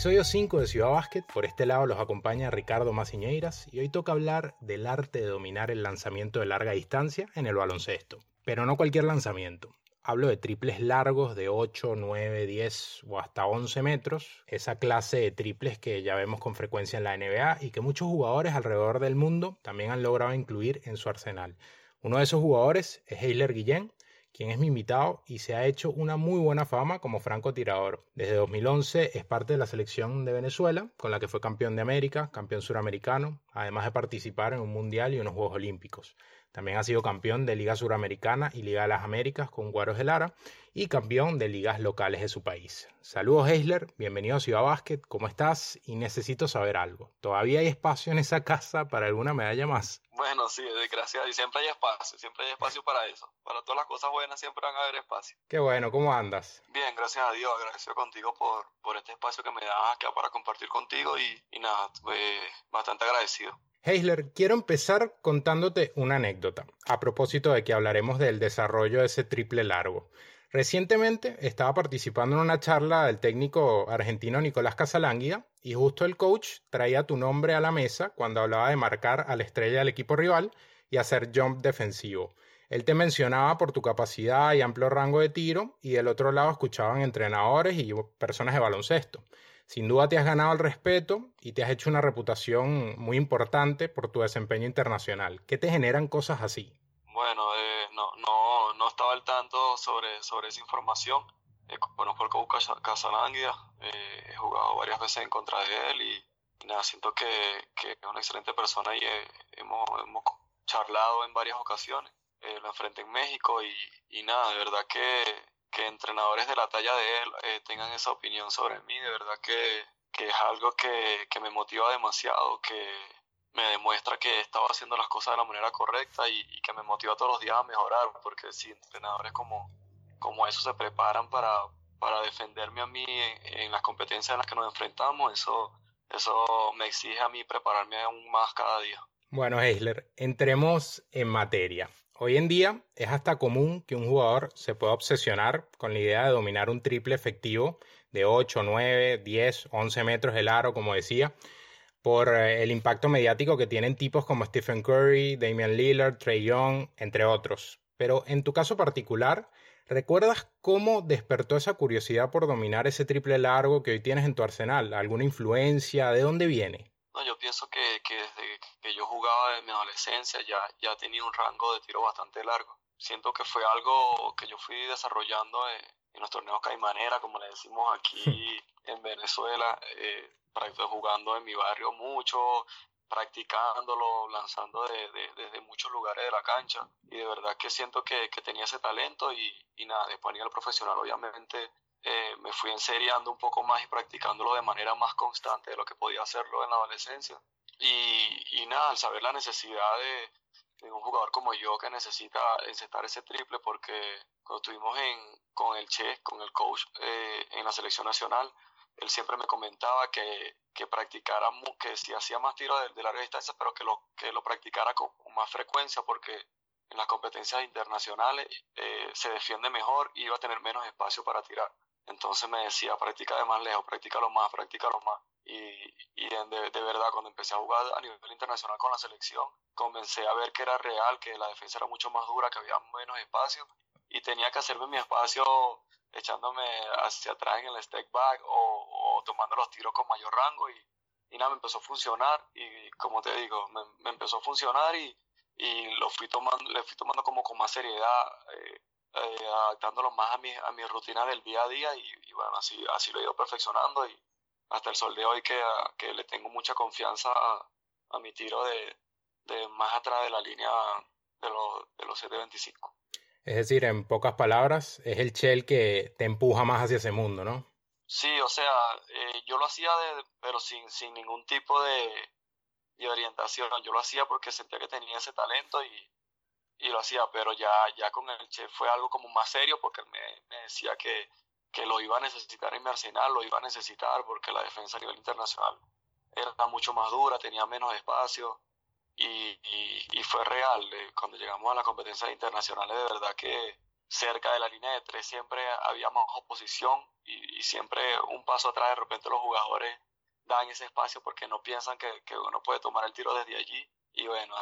Episodio 5 de Ciudad Básquet. Por este lado los acompaña Ricardo Maciñeiras y hoy toca hablar del arte de dominar el lanzamiento de larga distancia en el baloncesto. Pero no cualquier lanzamiento. Hablo de triples largos de 8, 9, 10 o hasta 11 metros, esa clase de triples que ya vemos con frecuencia en la NBA y que muchos jugadores alrededor del mundo también han logrado incluir en su arsenal. Uno de esos jugadores es Heiler Guillén, quien es mi invitado y se ha hecho una muy buena fama como francotirador. Desde 2011 es parte de la selección de Venezuela, con la que fue campeón de América, campeón suramericano, además de participar en un mundial y unos Juegos Olímpicos. También ha sido campeón de Liga Suramericana y Liga de las Américas con Guaros de Lara y campeón de ligas locales de su país. Saludos Heisler, bienvenido a Ciudad Básquet, ¿cómo estás? Y necesito saber algo. ¿Todavía hay espacio en esa casa para alguna medalla más? Bueno, sí, gracias y siempre hay espacio, siempre hay espacio para eso. Para todas las cosas buenas siempre van a haber espacio. Qué bueno, ¿cómo andas? Bien, gracias a Dios, agradecido contigo por, por este espacio que me das acá para compartir contigo y, y nada, pues, bastante agradecido. Heisler, quiero empezar contándote una anécdota a propósito de que hablaremos del desarrollo de ese triple largo. Recientemente estaba participando en una charla del técnico argentino Nicolás Casalánguida y justo el coach traía tu nombre a la mesa cuando hablaba de marcar a la estrella del equipo rival y hacer jump defensivo. Él te mencionaba por tu capacidad y amplio rango de tiro y del otro lado escuchaban entrenadores y personas de baloncesto. Sin duda te has ganado el respeto y te has hecho una reputación muy importante por tu desempeño internacional. ¿Qué te generan cosas así? Bueno, eh, no, no, no estaba al tanto sobre, sobre esa información. Eh, conozco al coach Casalánguida, eh, he jugado varias veces en contra de él y, nada, siento que, que, es una excelente persona y eh, hemos, hemos charlado en varias ocasiones. Lo enfrenté en México y, y nada, de verdad que, que entrenadores de la talla de él eh, tengan esa opinión sobre mí, de verdad que, que es algo que, que, me motiva demasiado, que me demuestra que estaba haciendo las cosas de la manera correcta y, que me motiva todos los días a mejorar, porque si entrenadores como, como eso se preparan para, para defenderme a mí en, en las competencias en las que nos enfrentamos, eso, eso me exige a mí prepararme aún más cada día. Bueno, Heisler, entremos en materia. Hoy en día es hasta común que un jugador se pueda obsesionar con la idea de dominar un triple efectivo de 8, 9, 10, 11 metros de aro, como decía, por eh, el impacto mediático que tienen tipos como Stephen Curry, Damian Lillard, Trey Young, entre otros. Pero en tu caso particular, ¿recuerdas cómo despertó esa curiosidad por dominar ese triple largo que hoy tienes en tu arsenal? ¿Alguna influencia? ¿De dónde viene? No, yo pienso que, que, desde que yo jugaba en mi adolescencia ya, ya tenía un rango de tiro bastante largo. Siento que fue algo que yo fui desarrollando en, en los torneos caimanera, como le decimos aquí en Venezuela, eh, jugando en mi barrio mucho, practicándolo, lanzando de, de, desde muchos lugares de la cancha. Y de verdad que siento que, que tenía ese talento y, y nada, después a nivel profesional obviamente eh, me fui enseriando un poco más y practicándolo de manera más constante de lo que podía hacerlo en la adolescencia. Y, y nada, al saber la necesidad de, de, un jugador como yo que necesita encestar ese triple, porque cuando estuvimos en, con el Che, con el coach eh, en la selección nacional, él siempre me comentaba que, que practicara, que si hacía más tiros de, de, larga distancia, pero que lo, que lo practicara con, con más frecuencia, porque en las competencias internacionales eh, se defiende mejor y iba a tener menos espacio para tirar. Entonces me decía, practica de más lejos, practícalo más, practícalo más. Y, y de, de, verdad, cuando empecé a jugar a nivel internacional con la selección, comencé a ver que era real, que la defensa era mucho más dura, que había menos espacio y tenía que hacerme mi espacio echándome hacia atrás en el step back o, o tomando los tiros con mayor rango y, y, nada, me empezó a funcionar y como te digo, me, me empezó a funcionar y, y lo fui tomando, le fui tomando como con más seriedad. Eh, eh, adaptándolo más a mi, a mi rutina del día a día y, y, bueno, así, así lo he ido perfeccionando y hasta el sol de hoy que, que le tengo mucha confianza a, a mi tiro de, de, más atrás de la línea de, lo, de los 725. Es decir, en pocas palabras, es el Shell que te empuja más hacia ese mundo, ¿no? Sí, o sea, eh, yo lo hacía, de, pero sin, sin ningún tipo de, de orientación. Yo lo hacía porque sentía que tenía ese talento y, y lo hacía, pero ya, ya con el chef fue algo como más serio porque me, decía que, que lo iba a necesitar en mi arsenal, lo iba a necesitar porque la defensa a nivel internacional era mucho más dura, tenía menos espacio y, y, y fue real. Eh, cuando llegamos a las competencias internacionales, de verdad que cerca de la línea de tres siempre había más oposición y, y, siempre un paso atrás, de repente los jugadores dan ese espacio porque no piensan que, que uno puede tomar el tiro desde allí y bueno,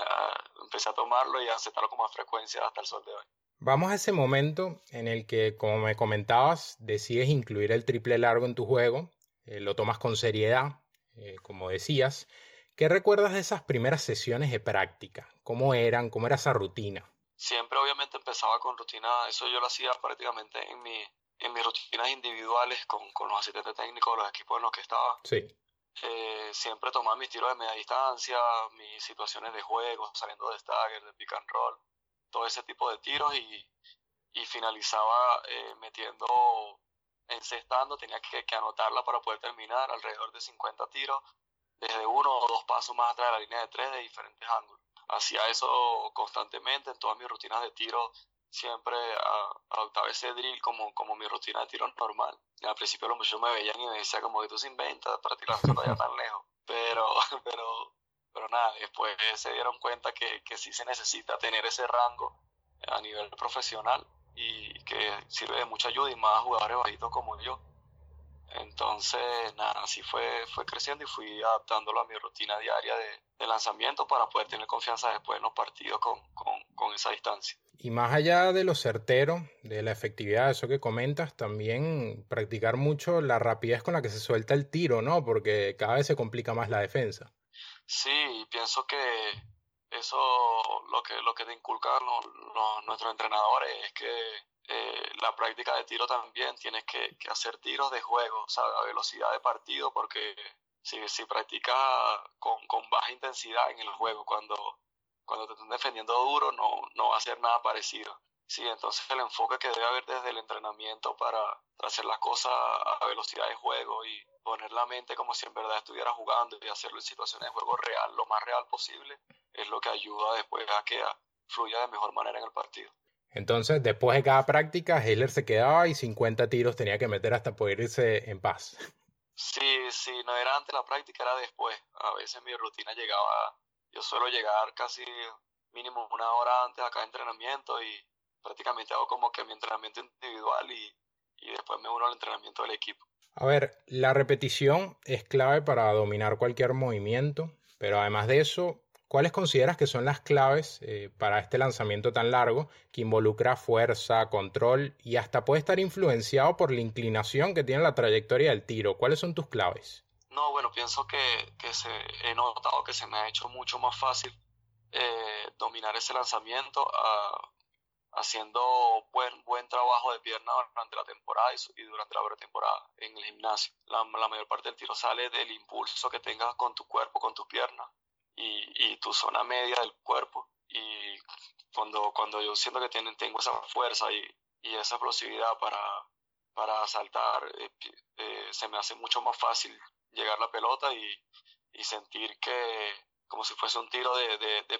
empecé a tomarlo y a aceptarlo con más frecuencia hasta el sol de hoy. Vamos a ese momento en el que, como me comentabas, decides incluir el triple largo en tu juego, eh, lo tomas con seriedad, eh, como decías. ¿Qué recuerdas de esas primeras sesiones de práctica? ¿Cómo eran? ¿Cómo era esa rutina? Siempre obviamente empezaba con rutina, eso yo lo hacía prácticamente en, mi, en mis rutinas individuales con, con los asistentes técnicos los equipos en los que estaba. Sí. Eh, siempre tomaba mis tiros de media distancia, mis situaciones de juego, saliendo de stagger, de pick and roll, todo ese tipo de tiros y, y finalizaba eh, metiendo, encestando, tenía que, que, anotarla para poder terminar alrededor de 50 tiros, desde uno o dos pasos más atrás de la línea de tres de diferentes ángulos. Hacía eso constantemente en todas mis rutinas de tiro siempre adoptaba ese drill como, como mi rutina de tiro normal. al principio los muchachos me veían y me decían como que tú se inventas para tirar allá tan lejos. Pero, pero, pero nada, después se dieron cuenta que, que sí se necesita tener ese rango a nivel profesional y que sirve de mucha ayuda y más jugadores bajitos como yo. Entonces, nada, así fue, fue creciendo y fui adaptándolo a mi rutina diaria de, de lanzamiento para poder tener confianza después en los partidos con, con, con esa distancia. Y más allá de lo certero, de la efectividad, de eso que comentas, también practicar mucho la rapidez con la que se suelta el tiro, ¿no? Porque cada vez se complica más la defensa. Sí, pienso que eso lo que, lo que te inculcan nuestros entrenadores es que eh, la práctica de tiro también tienes que, que, hacer tiros de juego, o sea, a velocidad de partido, porque si, si practicas con, con baja intensidad en el juego, cuando cuando te están defendiendo duro no, no va a ser nada parecido. Sí, entonces el enfoque que debe haber desde el entrenamiento para, hacer las cosas a velocidad de juego y poner la mente como si en verdad estuviera jugando y hacerlo en situaciones de juego real, lo más real posible, es lo que ayuda después a que fluya de mejor manera en el partido. Entonces, después de cada práctica, Heller se quedaba y 50 tiros tenía que meter hasta poder irse en paz. Sí, sí, no era antes la práctica, era después. A veces mi rutina llegaba yo suelo llegar casi mínimo una hora antes a cada entrenamiento y prácticamente hago como que mi entrenamiento individual y, y después me uno al entrenamiento del equipo. A ver, la repetición es clave para dominar cualquier movimiento, pero además de eso, ¿cuáles consideras que son las claves eh, para este lanzamiento tan largo que involucra fuerza, control y hasta puede estar influenciado por la inclinación que tiene la trayectoria del tiro? ¿Cuáles son tus claves? No, bueno, pienso que, que se, he notado que se me ha hecho mucho más fácil eh, dominar ese lanzamiento ah, haciendo buen, buen trabajo de pierna durante la temporada y, durante la pretemporada en el gimnasio. La, mayor parte del tiro sale del impulso que tengas con tu cuerpo, con tus piernas y, tu zona media del cuerpo. Y cuando, cuando yo siento que tengo esa fuerza y, esa explosividad para, para saltar, eh, eh, se me hace mucho más fácil llegar la pelota y, sentir que como si fuese un tiro de, de, de,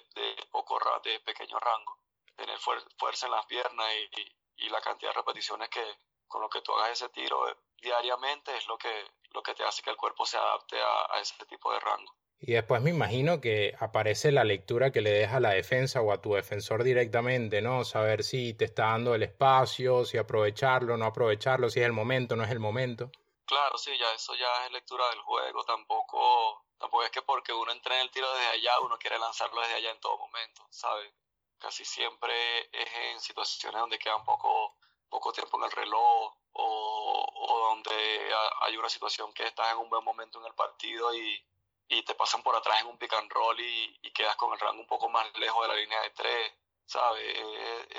de pequeño rango, tener fuerza en las piernas y, y, la cantidad de repeticiones que con lo que tú hagas ese tiro eh, diariamente es lo que, lo que te hace que el cuerpo se adapte a, a ese tipo de rango. Y después me imagino que aparece la lectura que le deja a la defensa o a tu defensor directamente, ¿no? Saber si te está dando el espacio, si aprovecharlo, no aprovecharlo, si es el momento, no es el momento. Claro, sí, ya eso ya es lectura del juego, tampoco, tampoco es que porque uno entrena el tiro desde allá, uno quiere lanzarlo desde allá en todo momento, ¿sabes? Casi siempre es en situaciones donde queda poco, poco tiempo en el reloj o, o donde hay una situación que estás en un buen momento en el partido y, y te pasan por atrás en un pick and roll y, y, quedas con el rango un poco más lejos de la línea de tres, ¿sabes?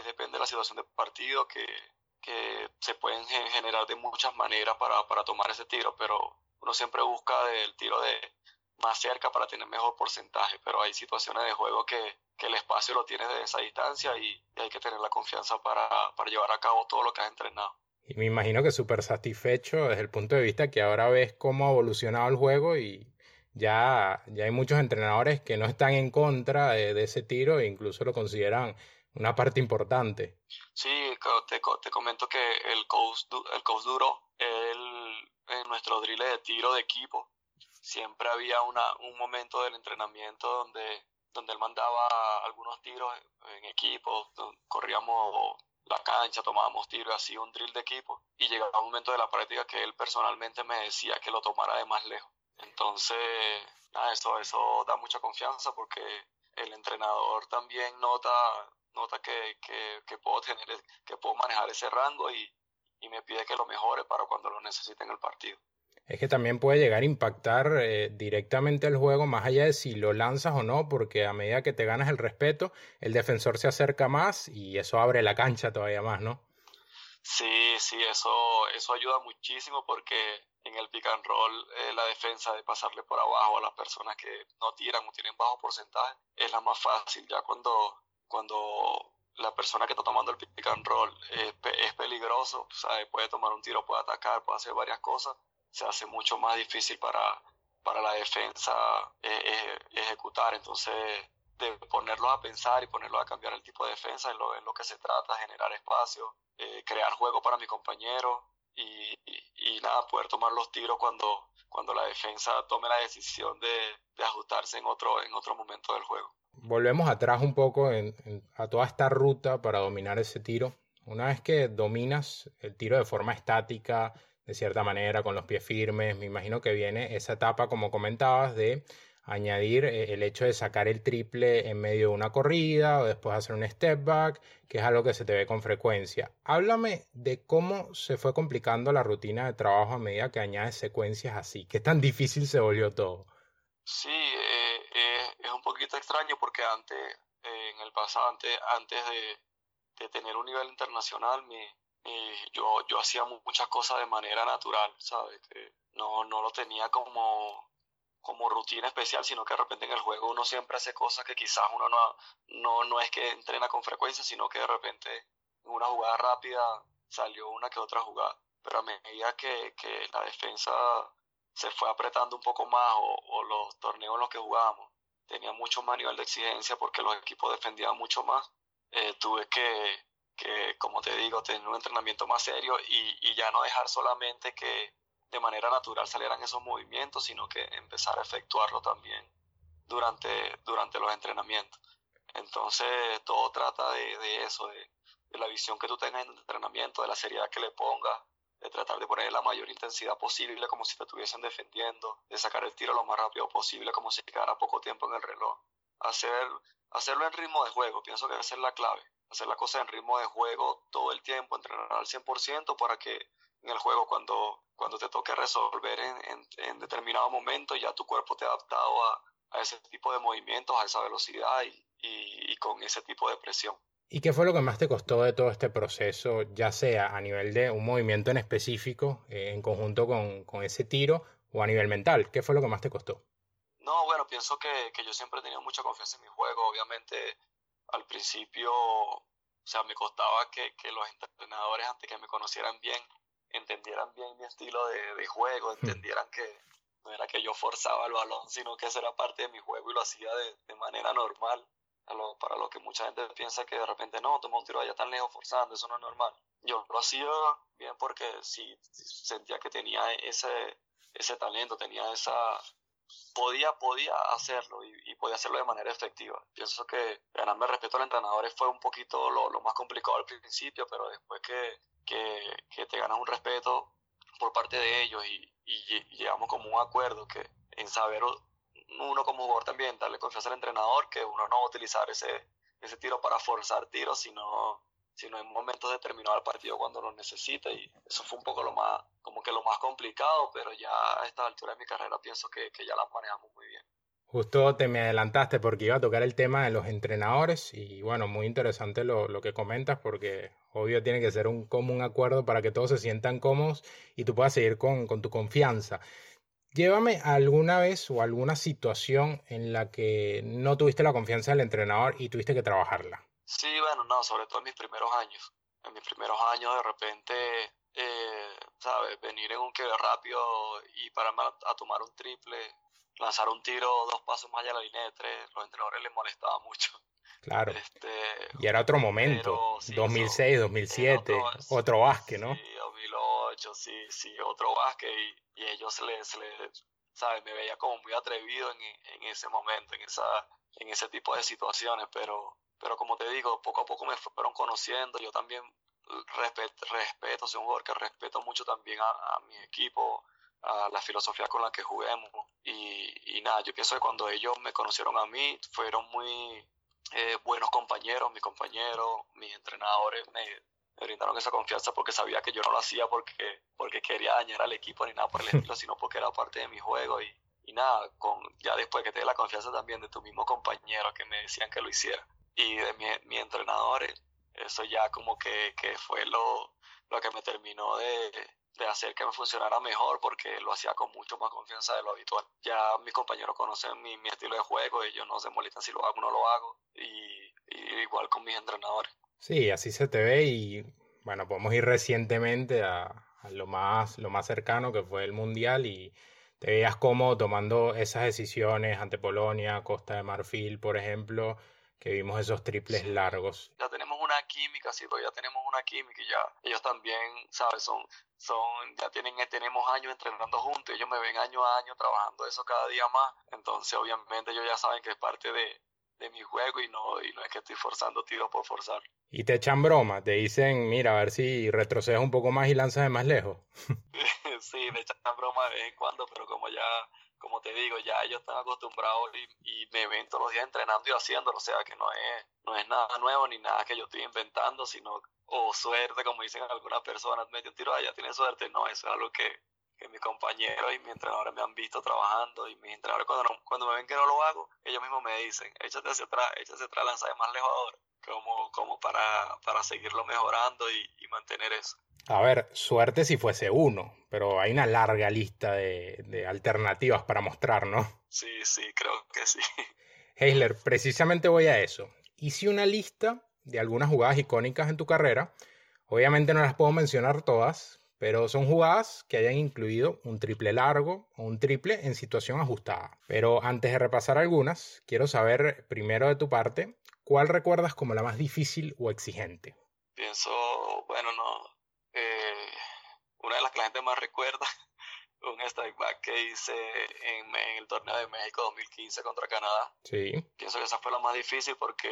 depende de la situación del partido que, que se pueden generar de muchas maneras para, para tomar ese tiro, pero uno siempre busca el tiro de más cerca para tener mejor porcentaje, pero hay situaciones de juego que, que el espacio lo tienes de esa distancia y, hay que tener la confianza para, para, llevar a cabo todo lo que has entrenado. Y me imagino que súper satisfecho desde el punto de vista que ahora ves cómo ha evolucionado el juego y ya, ya hay muchos entrenadores que no están en contra de, de ese tiro e incluso lo consideran una parte importante. Sí, te, te comento que el coach, el coach Duro, él, en nuestro drill de tiro de equipo, siempre había una, un momento del entrenamiento donde, donde él mandaba algunos tiros en equipo, corríamos la cancha, tomábamos tiro, así un drill de equipo y llegaba un momento de la práctica que él personalmente me decía que lo tomara de más lejos. Entonces, eso, eso da mucha confianza porque el entrenador también nota, nota que, que, puedo tener, que puedo manejar ese rango y, y me pide que lo mejore para cuando lo necesite en el partido es que también puede llegar a impactar eh, directamente el juego, más allá de si lo lanzas o no, porque a medida que te ganas el respeto, el defensor se acerca más y eso abre la cancha todavía más, ¿no? Sí, sí, eso, eso ayuda muchísimo porque en el pick and roll eh, la defensa de pasarle por abajo a las personas que no tiran o tienen bajo porcentaje es la más fácil. Ya cuando, cuando la persona que está tomando el pick and roll es, es peligroso, puede tomar un tiro, puede atacar, puede hacer varias cosas se hace mucho más difícil para, para la defensa eh, eh, ejecutar. Entonces, de ponerlos a pensar y ponerlos a cambiar el tipo de defensa en lo, en lo que se trata, generar espacio, eh, crear juego para mi compañero y, y, nada, poder tomar los tiros cuando, cuando la defensa tome la decisión de, de ajustarse en otro, en otro momento del juego. Volvemos atrás un poco en, a toda esta ruta para dominar ese tiro. Una vez que dominas el tiro de forma estática, de cierta manera, con los pies firmes. Me imagino que viene esa etapa, como comentabas, de añadir eh, el hecho de sacar el triple en medio de una corrida o después hacer un step back, que es algo que se te ve con frecuencia. Háblame de cómo se fue complicando la rutina de trabajo a medida que añades secuencias así. ¿Qué tan difícil se volvió todo? Sí, eh, eh, es un poquito extraño porque antes, en el pasado, antes, antes de, de, tener un nivel internacional, mi, yo, yo hacía muchas cosas de manera natural, ¿sabes? Que no, no lo tenía como, como rutina especial, sino que de repente en el juego uno siempre hace cosas que quizás uno no, no, no es que entrena con frecuencia, sino que de repente en una jugada rápida salió una que otra jugada. Pero a medida que, que la defensa se fue apretando un poco más o, o los torneos en los que jugábamos tenían mucho más nivel de exigencia porque los equipos defendían mucho más, eh, tuve que, que, como te digo, tener un entrenamiento más serio y, y, ya no dejar solamente que de manera natural salieran esos movimientos, sino que empezar a efectuarlo también durante, durante los entrenamientos. Entonces, todo trata de, eso, de, de, la visión que tú tengas en el entrenamiento, de la seriedad que le pongas, de tratar de poner la mayor intensidad posible como si te estuviesen defendiendo, de sacar el tiro lo más rápido posible como si quedara poco tiempo en el reloj. Hacer, hacerlo en ritmo de juego, pienso que esa es la clave hacer la cosa en ritmo de juego todo el tiempo, entrenar al 100% para que en el juego cuando, cuando te toque resolver en, en, determinado momento ya tu cuerpo te ha adaptado a, a, ese tipo de movimientos, a esa velocidad y, y, con ese tipo de presión. ¿Y qué fue lo que más te costó de todo este proceso, ya sea a nivel de un movimiento en específico, eh, en conjunto con, con, ese tiro, o a nivel mental? ¿Qué fue lo que más te costó? No, bueno, pienso que, que yo siempre he tenido mucha confianza en mi juego. Obviamente, al principio, o sea, me costaba que, que los entrenadores, antes que me conocieran bien, entendieran bien mi estilo de, de juego, hmm. entendieran que no era que yo forzaba el balón, sino que eso era parte de mi juego y lo hacía de, de manera normal. Lo, para lo que mucha gente piensa que de repente no, toma un tiro allá tan lejos forzando, eso no es normal. Yo lo hacía bien porque sí sentía que tenía ese, ese talento, tenía esa, podía, hacerlo y, podía hacerlo de manera efectiva. Pienso que ganarme respeto a los entrenadores fue un poquito lo, más complicado al principio, pero después que, que, te ganas un respeto por parte de ellos y, y, llegamos como un acuerdo que en saber uno como jugador también darle confianza al entrenador que uno no va a utilizar ese, ese tiro para forzar tiros, sino sino en momentos determinados del partido cuando lo necesita y eso fue un poco lo más, como que lo más complicado, pero ya a esta altura de mi carrera pienso que, que ya la manejamos muy bien. Justo te me adelantaste porque iba a tocar el tema de los entrenadores y bueno, muy interesante lo, lo, que comentas porque obvio tiene que ser un común acuerdo para que todos se sientan cómodos y tú puedas seguir con, con tu confianza. Llévame alguna vez o alguna situación en la que no tuviste la confianza del entrenador y tuviste que trabajarla. Sí, bueno, no, sobre todo en mis primeros años. En mis primeros años de repente, eh, ¿sabes? Venir en un quedo rápido y pararme a, tomar un triple, lanzar un tiro dos pasos más allá de la línea de tres, los entrenadores les molestaba mucho. Claro. Este, y era otro momento, 2006, 2007, otro, otro básquet, ¿no? Sí, 2008, sí, sí, otro básquet y, y ellos se les, ¿sabes? Me veía como muy atrevido en, en ese momento, en, esa, en ese tipo de situaciones, pero, pero como te digo, poco a poco me fueron conociendo, yo también respeto, respeto soy un jugador que respeto mucho también a, a mi equipo, a la filosofía con la que juguemos. Y, y, nada, yo pienso que cuando ellos me conocieron a mí, fueron muy eh, buenos compañeros, mis compañeros, mis entrenadores me, me, brindaron esa confianza porque sabía que yo no lo hacía porque, porque quería dañar al equipo ni nada por el estilo, sino porque era parte de mi juego. Y, y nada, con, ya después que te dé la confianza también de tu mismo compañero que me decían que lo hiciera y de mis mi entrenadores, eso ya como que, que fue lo, lo que me terminó de, de hacer que me funcionara mejor porque lo hacía con mucho más confianza de lo habitual. Ya mis compañeros conocen mi, mi estilo de juego, ellos no se molestan si lo hago o no lo hago y, y, igual con mis entrenadores. Sí, así se te ve y bueno, podemos ir recientemente a, a lo, más, lo más cercano que fue el Mundial y te veías como tomando esas decisiones ante Polonia, Costa de Marfil, por ejemplo, que vimos esos triples sí. largos. Ya tenemos una química, sí, pues ya tenemos una química y ya ellos también, ¿sabes? Son, son, ya tienen, tenemos años entrenando juntos, ellos me ven año a año trabajando eso cada día más, entonces obviamente ellos ya saben que es parte de, de mi juego y no, y no es que estoy forzando tiros por forzar. Y te echan broma, te dicen, mira, a ver si retrocedes un poco más y lanzas de más lejos. sí, me echan broma de vez en cuando, pero como ya como te digo, ya ellos están acostumbrados y, y, me ven todos los días entrenando y haciéndolo, o sea que no es, no es nada nuevo ni nada que yo estoy inventando, sino, o suerte, como dicen algunas personas, mete un tiro allá, tiene suerte, no, eso es algo que, que mis compañeros y mis entrenadores me han visto trabajando y mis entrenadores cuando, no, cuando me ven que no lo hago, ellos mismos me dicen, échate hacia atrás, échate hacia atrás, lanza de más lejos ahora, como, como para, para seguirlo mejorando y, y mantener eso. A ver, suerte si fuese uno, pero hay una larga lista de, de, alternativas para mostrar, ¿no? Sí, sí, creo que sí. Heisler, precisamente voy a eso. Hice una lista de algunas jugadas icónicas en tu carrera. Obviamente no las puedo mencionar todas, pero son jugadas que hayan incluido un triple largo o un triple en situación ajustada. Pero antes de repasar algunas, quiero saber primero de tu parte, ¿cuál recuerdas como la más difícil o exigente? Pienso, bueno, no, eh, una de las que la gente más recuerda, un strike back que hice en, en, el torneo de México 2015 contra Canadá. Sí. Pienso que esa fue la más difícil porque,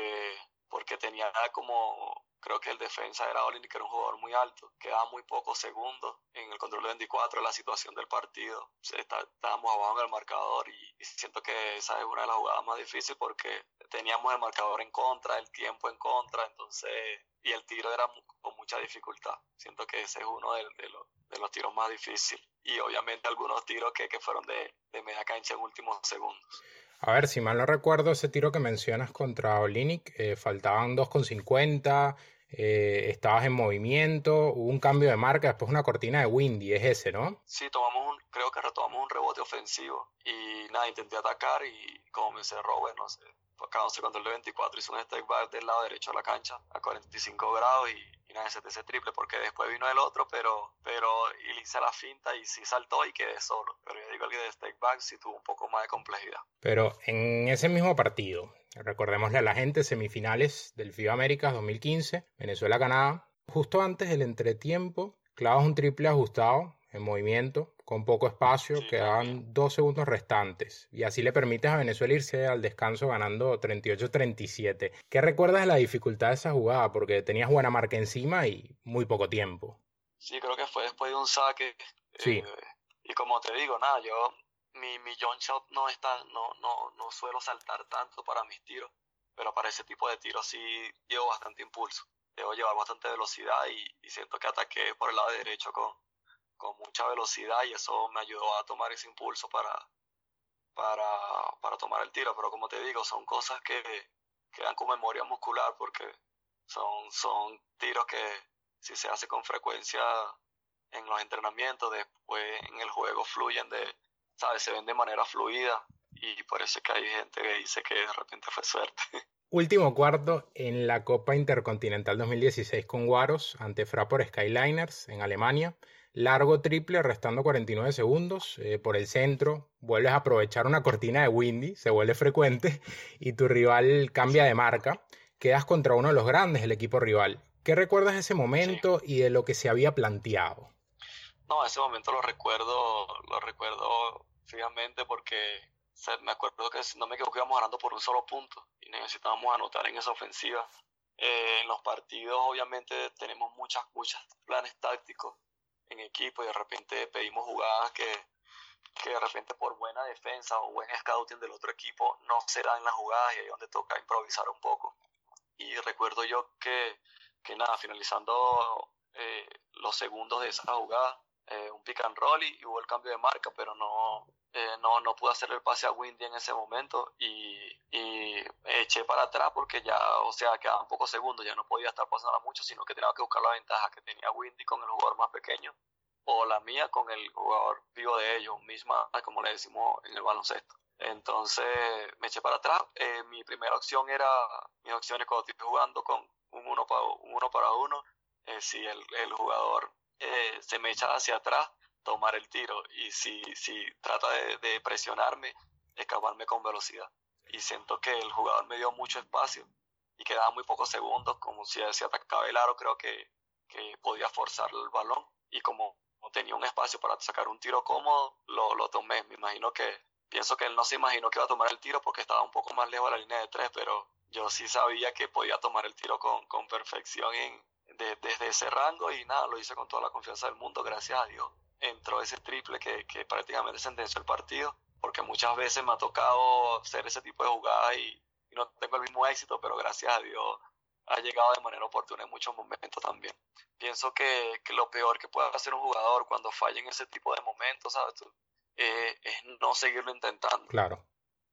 porque tenía como, creo que el defensa era Olin, que era un jugador muy alto, quedaba muy pocos segundos en el control de 24 la situación del partido. Estábamos abajo en el marcador y, y siento que esa es una de las jugadas más difíciles porque teníamos el marcador en contra, el tiempo en contra, entonces y el tiro era con mucha dificultad. Siento que ese es uno de, de, los, de los tiros más difíciles. Y obviamente algunos tiros que, que fueron de, de, media cancha en últimos segundos. A ver, si mal no recuerdo, ese tiro que mencionas contra Olinic, eh, faltaban 2,50, eh, estabas en movimiento, hubo un cambio de marca, después una cortina de Windy, es ese, ¿no? Sí, tomamos un, creo que retomamos un rebote ofensivo y nada, intenté atacar y como me cerró, bueno, no sé, acabamos contra el 24, hizo un step back del lado derecho de la cancha a 45 grados y, y ese, ese triple, porque después vino el otro, pero, pero y hice la finta y sí saltó y quedé solo. Pero yo digo que de step back sí tuvo un poco más de complejidad. Pero en ese mismo partido, recordémosle a la gente, semifinales del FIBA Américas 2015, Venezuela-Canadá, justo antes del entretiempo, clavas un triple ajustado en movimiento, con poco espacio, quedaban dos segundos restantes. Y así le permites a Venezuela irse al descanso ganando 38-37. ¿Qué recuerdas de la dificultad de esa jugada? Porque tenías buena marca encima y muy poco tiempo. Sí, creo que fue después de un saque. Sí. eh, y como te digo, nada, yo mi, mi jump shot no está, no, no, no suelo saltar tanto para mis tiros, pero para ese tipo de tiros sí llevo bastante impulso. Debo llevar bastante velocidad y, y siento que ataqué por el lado derecho con, con mucha velocidad y eso me ayudó a tomar ese impulso para, para, para tomar el tiro. Pero como te digo, son cosas que quedan con memoria muscular porque son, son tiros que si se hace con frecuencia en los entrenamientos, después en el juego fluyen de, ¿sabes? Se ven de manera fluida y por eso es que hay gente que dice que de repente fue suerte. Último cuarto en la Copa Intercontinental 2016 con Waros ante Fraport Skyliners en Alemania. Largo triple, restando 49 segundos eh, por el centro. Vuelves a aprovechar una cortina de Windy, se vuelve frecuente, y tu rival cambia de marca. Quedas contra uno de los grandes del equipo rival. ¿Qué recuerdas de ese momento sí. y de lo que se había planteado? No, ese momento lo recuerdo, lo recuerdo fijamente porque me acuerdo que no me equivoco íbamos ganando por un solo punto y necesitábamos anotar en esa ofensiva. Eh, en los partidos obviamente tenemos muchas, muchos planes tácticos en equipo y de repente pedimos jugadas que, que de repente por buena defensa o buen scouting del otro equipo no se dan las jugadas y ahí es donde toca improvisar un poco. Y recuerdo yo que, que nada, finalizando eh, los segundos de esa jugada, eh, un pick and roll y, hubo el cambio de marca, pero no, eh, no, no pude hacer el pase a Windy en ese momento y, y, eché para atrás porque ya, o sea, quedaban pocos segundos, ya no podía estar pasando mucho, sino que tenía que buscar la ventaja que tenía Windy con el jugador más pequeño o la mía con el jugador vivo de ellos, misma, como le decimos en el baloncesto. Entonces me eché para atrás. Eh, mi primera opción era, mis opciones cuando estoy jugando con un uno para uno, para uno eh, si el, el jugador se me echa hacia atrás, tomar el tiro. Y si, si trata de, de presionarme, escaparme con velocidad. Y siento que el jugador me dio mucho espacio y quedaba muy pocos segundos, como si se atacaba el aro, creo que, que podía forzar el balón. Y como tenía un espacio para sacar un tiro cómodo, lo, lo tomé. Me imagino que, pienso que él no se imaginó que iba a tomar el tiro porque estaba un poco más lejos de la línea de tres, pero yo sí sabía que podía tomar el tiro con, con perfección en, desde ese rango y nada, lo hice con toda la confianza del mundo, gracias a Dios. Entró ese triple que, que prácticamente sentenció el partido, porque muchas veces me ha tocado hacer ese tipo de jugadas y, no tengo el mismo éxito, pero gracias a Dios ha llegado de manera oportuna en muchos momentos también. Pienso que, que lo peor que puede hacer un jugador cuando falla en ese tipo de momentos, ¿sabes? Eh, es no seguirlo intentando. Claro.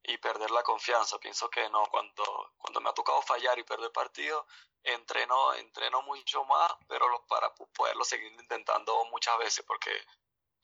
Y perder la confianza. Pienso que no, cuando, cuando me ha tocado fallar y perder partido, entreno, entreno mucho más, pero para poderlo seguir intentando muchas veces, porque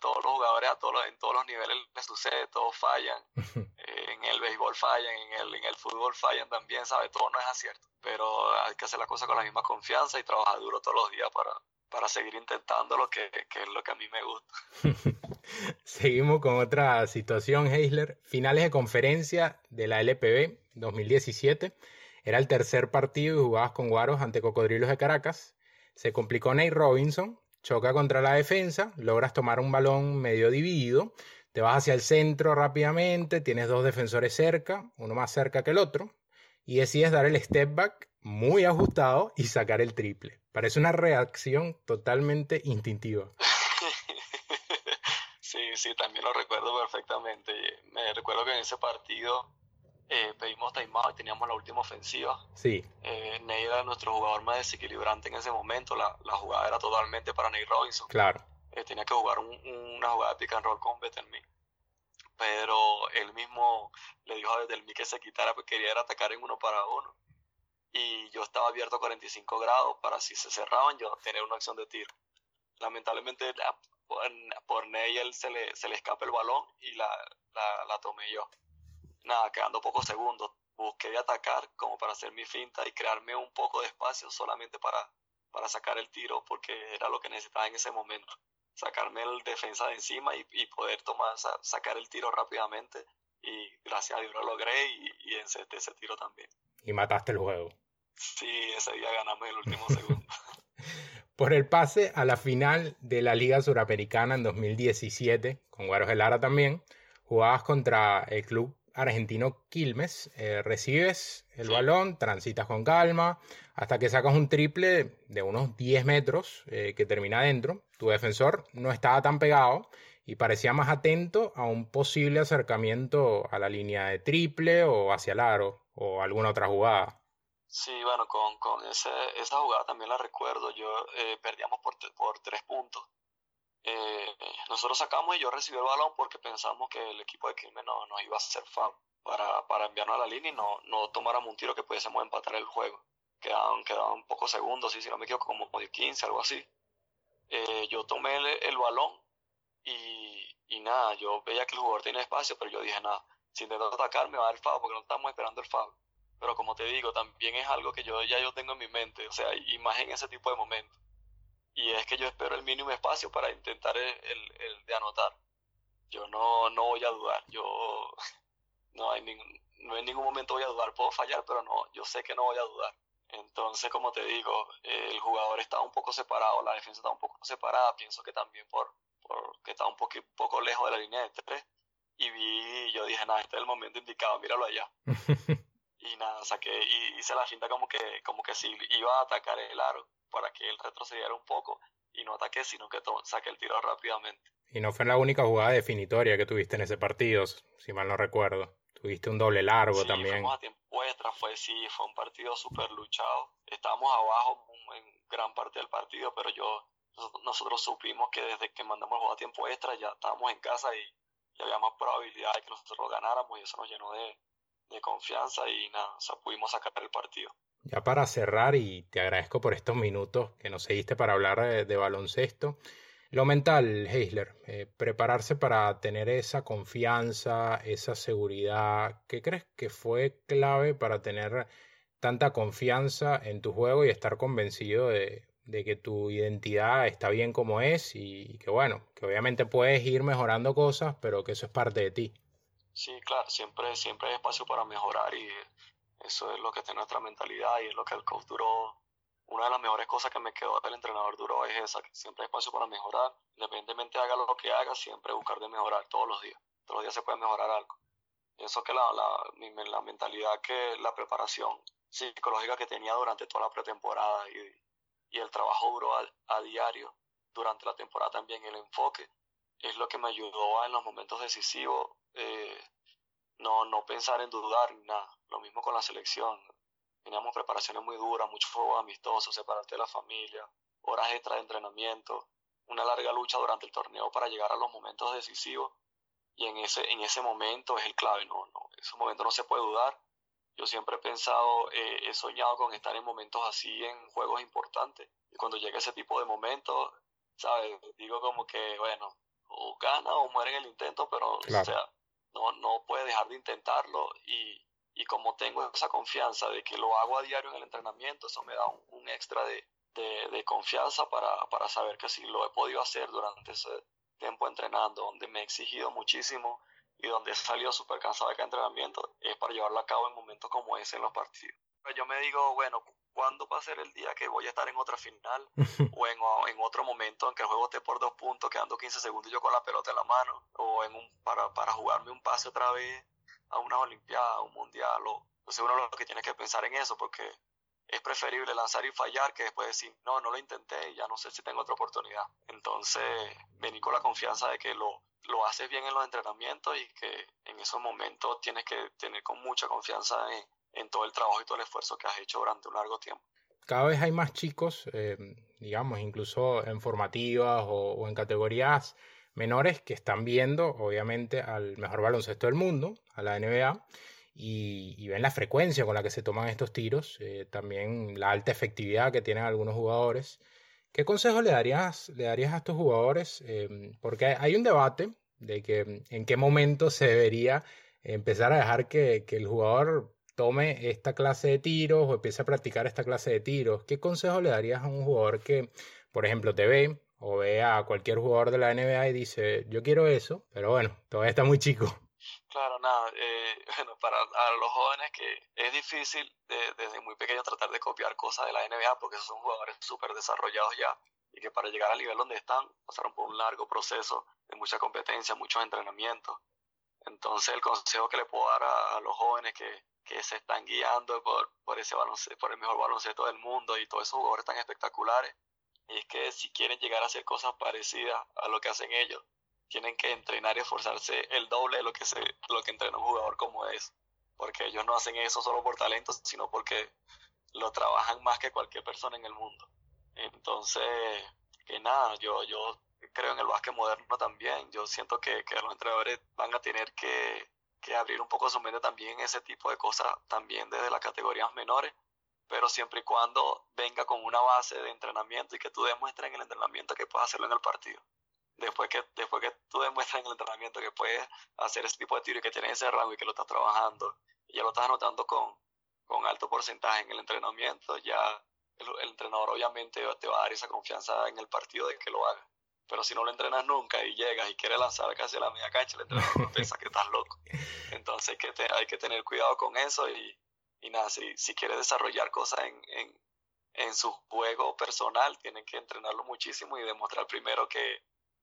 todos los jugadores a todos en todos los niveles les sucede, todos fallan. en el béisbol fallan, en el, en el fútbol fallan también, ¿sabes? Todo no es acierto. Pero hay que hacer la cosa con la misma confianza y trabajar duro todos los días para, para seguir intentando lo que, que es lo que a mí me gusta. Seguimos con otra situación, Heisler. Finales de conferencia de la LPB 2017. Era el tercer partido y jugabas con Guaros ante Cocodrilos de Caracas. Se complicó Nate Robinson, choca contra la defensa, logras tomar un balón medio dividido, te vas hacia el centro rápidamente, tienes dos defensores cerca, uno más cerca que el otro, y decides dar el step back muy ajustado y sacar el triple. Parece una reacción totalmente instintiva. Sí, sí, también lo recuerdo perfectamente. Me recuerdo que en ese partido eh, pedimos timeout y teníamos la última ofensiva. Sí. Eh, Ney era nuestro jugador más desequilibrante en ese momento. La, la jugada era totalmente para Ney Robinson. Claro. Eh, tenía que jugar una jugada de pick and roll con Betelmi. Pero él mismo le dijo a Betelmi que se quitara porque quería ir en uno para uno. Y yo estaba abierto a 45 grados para si se cerraban yo tener una acción de tiro. Lamentablemente por, por Ney él se le, se le escapa el balón y la, la, la tomé yo nada, quedando pocos segundos, busqué de atacar como para hacer mi finta y crearme un poco de espacio solamente para, para sacar el tiro porque era lo que necesitaba en ese momento. Sacarme el defensa de encima y, y poder tomar, sacar el tiro rápidamente y gracias a Dios lo logré y, y ese tiro también. Y mataste el juego. Sí, ese día ganamos el último segundo. Por el pase a la final de la Liga Suramericana en 2017, con Guaros de Lara también, jugabas contra el club argentino Quilmes, eh, recibes el balón, transitas con calma, hasta que sacas un triple de unos 10 metros eh, que termina adentro. Tu defensor no estaba tan pegado y parecía más atento a un posible acercamiento a la línea de triple o hacia el aro o alguna otra jugada. Sí, bueno, con, con ese, esa jugada también la recuerdo. Yo eh, perdíamos por, por tres puntos eh, nosotros sacamos y yo recibí el balón porque pensamos que el equipo de Quilmes no, iba a hacer foul para, para enviarnos a la línea y no, no tomáramos un tiro que pudiésemos empatar el juego. Quedaban, quedaban pocos segundos, si no me equivoco, como de 15, algo así. Eh, yo tomé el, balón y, y, nada, yo veía que el jugador tenía espacio, pero yo dije, nada, si intento atacar me va a dar el porque no estamos esperando el foul. Pero como te digo, también es algo que yo ya yo tengo en mi mente, o sea, y más en ese tipo de momentos y es que yo espero el mínimo espacio para intentar el, el, de anotar. Yo no, no voy a dudar, yo no hay ningún, no en ningún momento voy a dudar, puedo fallar, pero no, yo sé que no voy a dudar. Entonces, como te digo, el jugador está un poco separado, la defensa está un poco separada, pienso que también por, porque está un poco, poco lejos de la línea de tres. y vi, yo dije, nada, este es el momento indicado, míralo allá. y nada, saqué, y hice la finta como que, como que si iba a atacar el aro para que él retrocediera un poco y no ataqué, sino que saqué el tiro rápidamente. Y no fue la única jugada definitoria que tuviste en ese partido, si mal no recuerdo. Tuviste un doble largo sí, también. A tiempo extra, fue sí, fue un partido súper luchado. Estábamos abajo en gran parte del partido, pero yo nosotros supimos que desde que mandamos el juego a tiempo extra ya estábamos en casa y, ya había más probabilidad de que nosotros ganáramos y eso nos llenó de, de confianza y nada, o sea, pudimos sacar el partido. Ya para cerrar, y te agradezco por estos minutos que nos seguiste para hablar de, baloncesto, lo mental, Heisler, eh, prepararse para tener esa confianza, esa seguridad, ¿qué crees que fue clave para tener tanta confianza en tu juego y estar convencido de, de que tu identidad está bien como es y que bueno, que obviamente puedes ir mejorando cosas, pero que eso es parte de ti. Sí, claro, siempre, siempre hay espacio para mejorar y eso es lo que está en nuestra mentalidad y es lo que el coach duró. Una de las mejores cosas que me quedó del entrenador duro es esa, que siempre hay espacio para mejorar, independientemente haga lo que haga, siempre buscar de mejorar todos los días. Todos los días se puede mejorar algo. Eso que la, la, la mentalidad que la preparación psicológica que tenía durante toda la pretemporada y, y el trabajo duro a, diario durante la temporada también, el enfoque, es lo que me ayudó en los momentos decisivos eh, no, no pensar en dudar ni nada. Lo mismo con la selección. Teníamos preparaciones muy duras, muchos juegos amistosos, separarte de la familia, horas extra de entrenamiento, una larga lucha durante el torneo para llegar a los momentos decisivos. Y en ese, en ese momento es el clave, no, no, ese momento no se puede dudar yo siempre he pensado, eh, he soñado con estar en momentos así, en juegos importantes. Y cuando llega ese tipo de momentos, ¿sabes? Digo como que, bueno, o gana o muere en el intento, pero, o sea, no, no puede dejar de intentarlo. Y, y como tengo esa confianza de que lo hago a diario en el entrenamiento, eso me da un, extra de, de, de confianza para, para saber que si lo he podido hacer durante ese tiempo entrenando, donde me he exigido muchísimo y donde he salido súper cansado de cada entrenamiento es para llevarlo a cabo en momentos como ese en los partidos. Yo me digo, bueno, ¿cuándo va a ser el día que voy a estar en otra final? o en, en, otro momento en que el juego esté por dos puntos, quedando 15 segundos y yo con la pelota en la mano, o en un, para, para jugarme un pase otra vez a una Olimpiada, a un Mundial, o, entonces uno lo que tiene que pensar en eso, porque es preferible lanzar y fallar que después decir, no, no lo intenté y ya no sé si tengo otra oportunidad. Entonces, vení con la confianza de que lo, lo haces bien en los entrenamientos y que en esos momentos tienes que tener con mucha confianza en, todo el trabajo y todo el esfuerzo que has hecho durante un largo tiempo. Cada vez hay más chicos, eh, digamos, incluso en formativas o, en categorías menores que están viendo, obviamente, al mejor baloncesto del mundo, a la NBA, y, ven la frecuencia con la que se toman estos tiros, eh, también la alta efectividad que tienen algunos jugadores. ¿Qué consejo le darías, le darías a estos jugadores? Em, porque hay un debate de que en qué momento se debería empezar a dejar que, el jugador tome esta clase de tiros o empiece a practicar esta clase de tiros. ¿Qué consejo le darías a un jugador que, por ejemplo, te ve o ve a cualquier jugador de la NBA y dice, yo quiero eso, pero bueno, todavía está muy chico? Claro, nada, eh, bueno, para los jóvenes que es difícil desde muy pequeño tratar de copiar cosas de la NBA porque son jugadores súper desarrollados ya y que para llegar al nivel donde están pasaron por un largo proceso de mucha competencia, muchos entrenamientos. Entonces el consejo que le puedo dar a, los jóvenes que, que, se están guiando por, por, ese baloncesto, por el mejor baloncesto del mundo y todos esos jugadores tan espectaculares, es que si quieren llegar a hacer cosas parecidas a lo que hacen ellos, tienen que entrenar y esforzarse el doble de lo que, se, lo que entrena un jugador como es. Porque ellos no hacen eso solo por talento, sino porque lo trabajan más que cualquier persona en el mundo. Entonces, que nada, yo, yo creo en el básquet moderno también. Yo siento que, que los entrenadores van a tener que, que abrir un poco su mente también ese tipo de cosas, también desde las categorías menores, pero siempre y cuando venga con una base de entrenamiento y que tú demuestres en el entrenamiento que puedes hacerlo en el partido después que, después que tú demuestras en el entrenamiento que puedes hacer ese tipo de tiro y que tienes ese rango y que lo estás trabajando y ya lo estás anotando con, con alto porcentaje en el entrenamiento, ya el, entrenador obviamente te va a dar esa confianza en el partido de que lo haga. Pero si no lo entrenas nunca y llegas y quieres lanzar casi a la media cancha, el entrenador piensa que estás loco. Entonces que hay que tener cuidado con eso y, y nada, si, si quieres desarrollar cosas en, en, en su juego personal, tienen que entrenarlo muchísimo y demostrar primero que,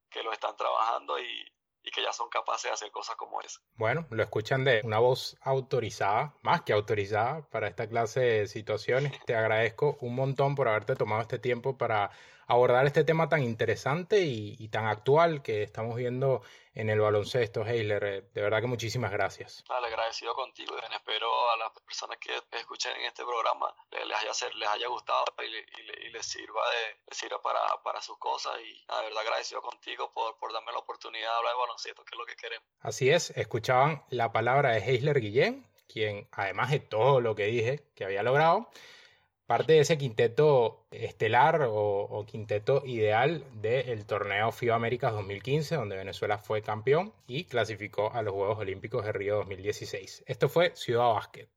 que lo están trabajando y, y que ya son capaces de hacer cosas como esa. Bueno, lo escuchan de una voz autorizada, más que autorizada para esta clase de situaciones. Te agradezco un montón por haberte tomado este tiempo para abordar este tema tan interesante y, tan actual que estamos viendo en el baloncesto, Heiler. Eh, de verdad que muchísimas gracias. Vale, agradecido contigo y espero a las personas que escuchen en este programa les haya, les haya gustado y, les sirva, de, sirva para, para, sus cosas. Y la verdad agradecido contigo por, por darme la oportunidad de hablar de baloncesto, que es lo que queremos. Así es, escuchaban la palabra de Heisler Guillén, quien además de todo lo que dije que había logrado, parte de ese quinteto estelar o, quinteto ideal del torneo FIBA Américas 2015, donde Venezuela fue campeón y clasificó a los Juegos Olímpicos de Río 2016. Esto fue Ciudad Básquet.